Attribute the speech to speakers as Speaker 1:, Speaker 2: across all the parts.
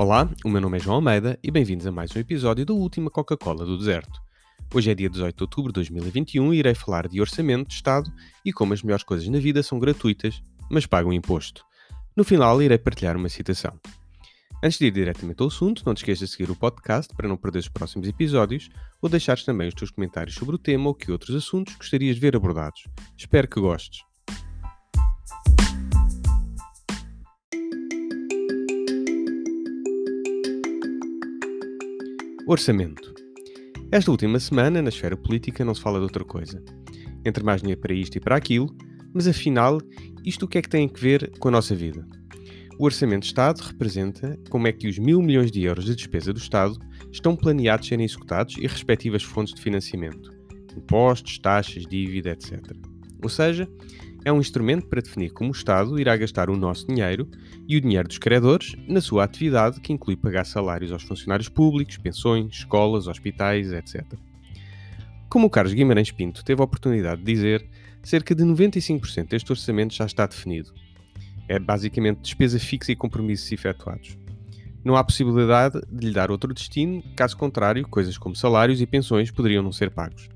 Speaker 1: Olá, o meu nome é João Almeida e bem-vindos a mais um episódio da última Coca-Cola do Deserto. Hoje é dia 18 de outubro de 2021 e irei falar de orçamento de Estado e como as melhores coisas na vida são gratuitas, mas pagam imposto. No final, irei partilhar uma citação. Antes de ir diretamente ao assunto, não te esqueças de seguir o podcast para não perder os próximos episódios ou deixares também os teus comentários sobre o tema ou que outros assuntos gostarias de ver abordados. Espero que gostes. Orçamento. Esta última semana, na esfera política, não se fala de outra coisa. Entre mais dinheiro para isto e para aquilo, mas afinal, isto o que é que tem a ver com a nossa vida? O Orçamento de Estado representa como é que os mil milhões de euros de despesa do Estado estão planeados serem executados e respectivas fontes de financiamento, impostos, taxas, dívida, etc. Ou seja, é um instrumento para definir como o Estado irá gastar o nosso dinheiro e o dinheiro dos credores na sua atividade, que inclui pagar salários aos funcionários públicos, pensões, escolas, hospitais, etc. Como o Carlos Guimarães Pinto teve a oportunidade de dizer, cerca de 95% deste orçamento já está definido é basicamente despesa fixa e compromissos efetuados. Não há possibilidade de lhe dar outro destino, caso contrário, coisas como salários e pensões poderiam não ser pagos.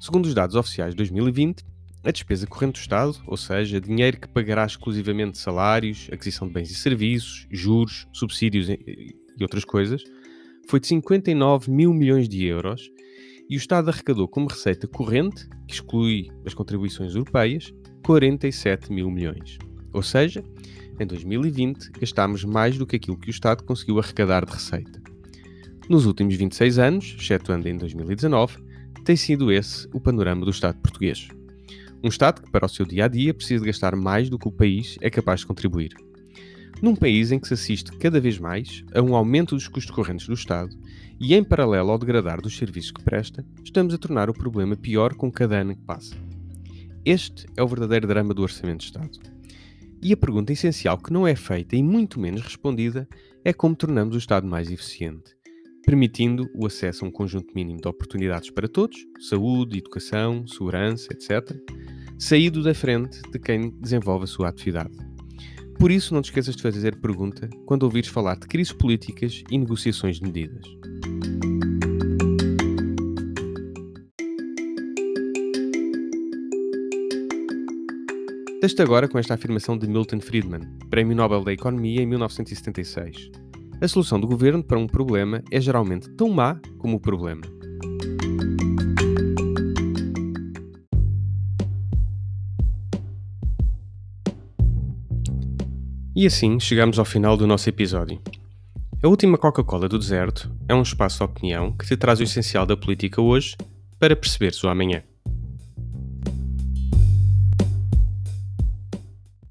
Speaker 1: Segundo os dados oficiais de 2020, a despesa corrente do Estado, ou seja, dinheiro que pagará exclusivamente salários, aquisição de bens e serviços, juros, subsídios e outras coisas, foi de 59 mil milhões de euros e o Estado arrecadou como receita corrente, que exclui as contribuições europeias, 47 mil milhões. Ou seja, em 2020 gastámos mais do que aquilo que o Estado conseguiu arrecadar de receita. Nos últimos 26 anos, excetuando em 2019, tem sido esse o panorama do Estado português. Um Estado que, para o seu dia a dia, precisa gastar mais do que o país é capaz de contribuir. Num país em que se assiste cada vez mais a um aumento dos custos correntes do Estado e, em paralelo ao degradar dos serviços que presta, estamos a tornar o problema pior com cada ano que passa. Este é o verdadeiro drama do Orçamento de Estado. E a pergunta essencial que não é feita e muito menos respondida é como tornamos o Estado mais eficiente, permitindo o acesso a um conjunto mínimo de oportunidades para todos saúde, educação, segurança, etc. saído da frente de quem desenvolve a sua atividade. Por isso, não te esqueças de fazer pergunta quando ouvires falar de crises políticas e negociações de medidas. Deste agora com esta afirmação de Milton Friedman, Prémio Nobel da Economia em 1976. A solução do governo para um problema é geralmente tão má como o problema. E assim chegamos ao final do nosso episódio. A última Coca-Cola do deserto é um espaço de opinião que te traz o essencial da política hoje para perceberes o amanhã.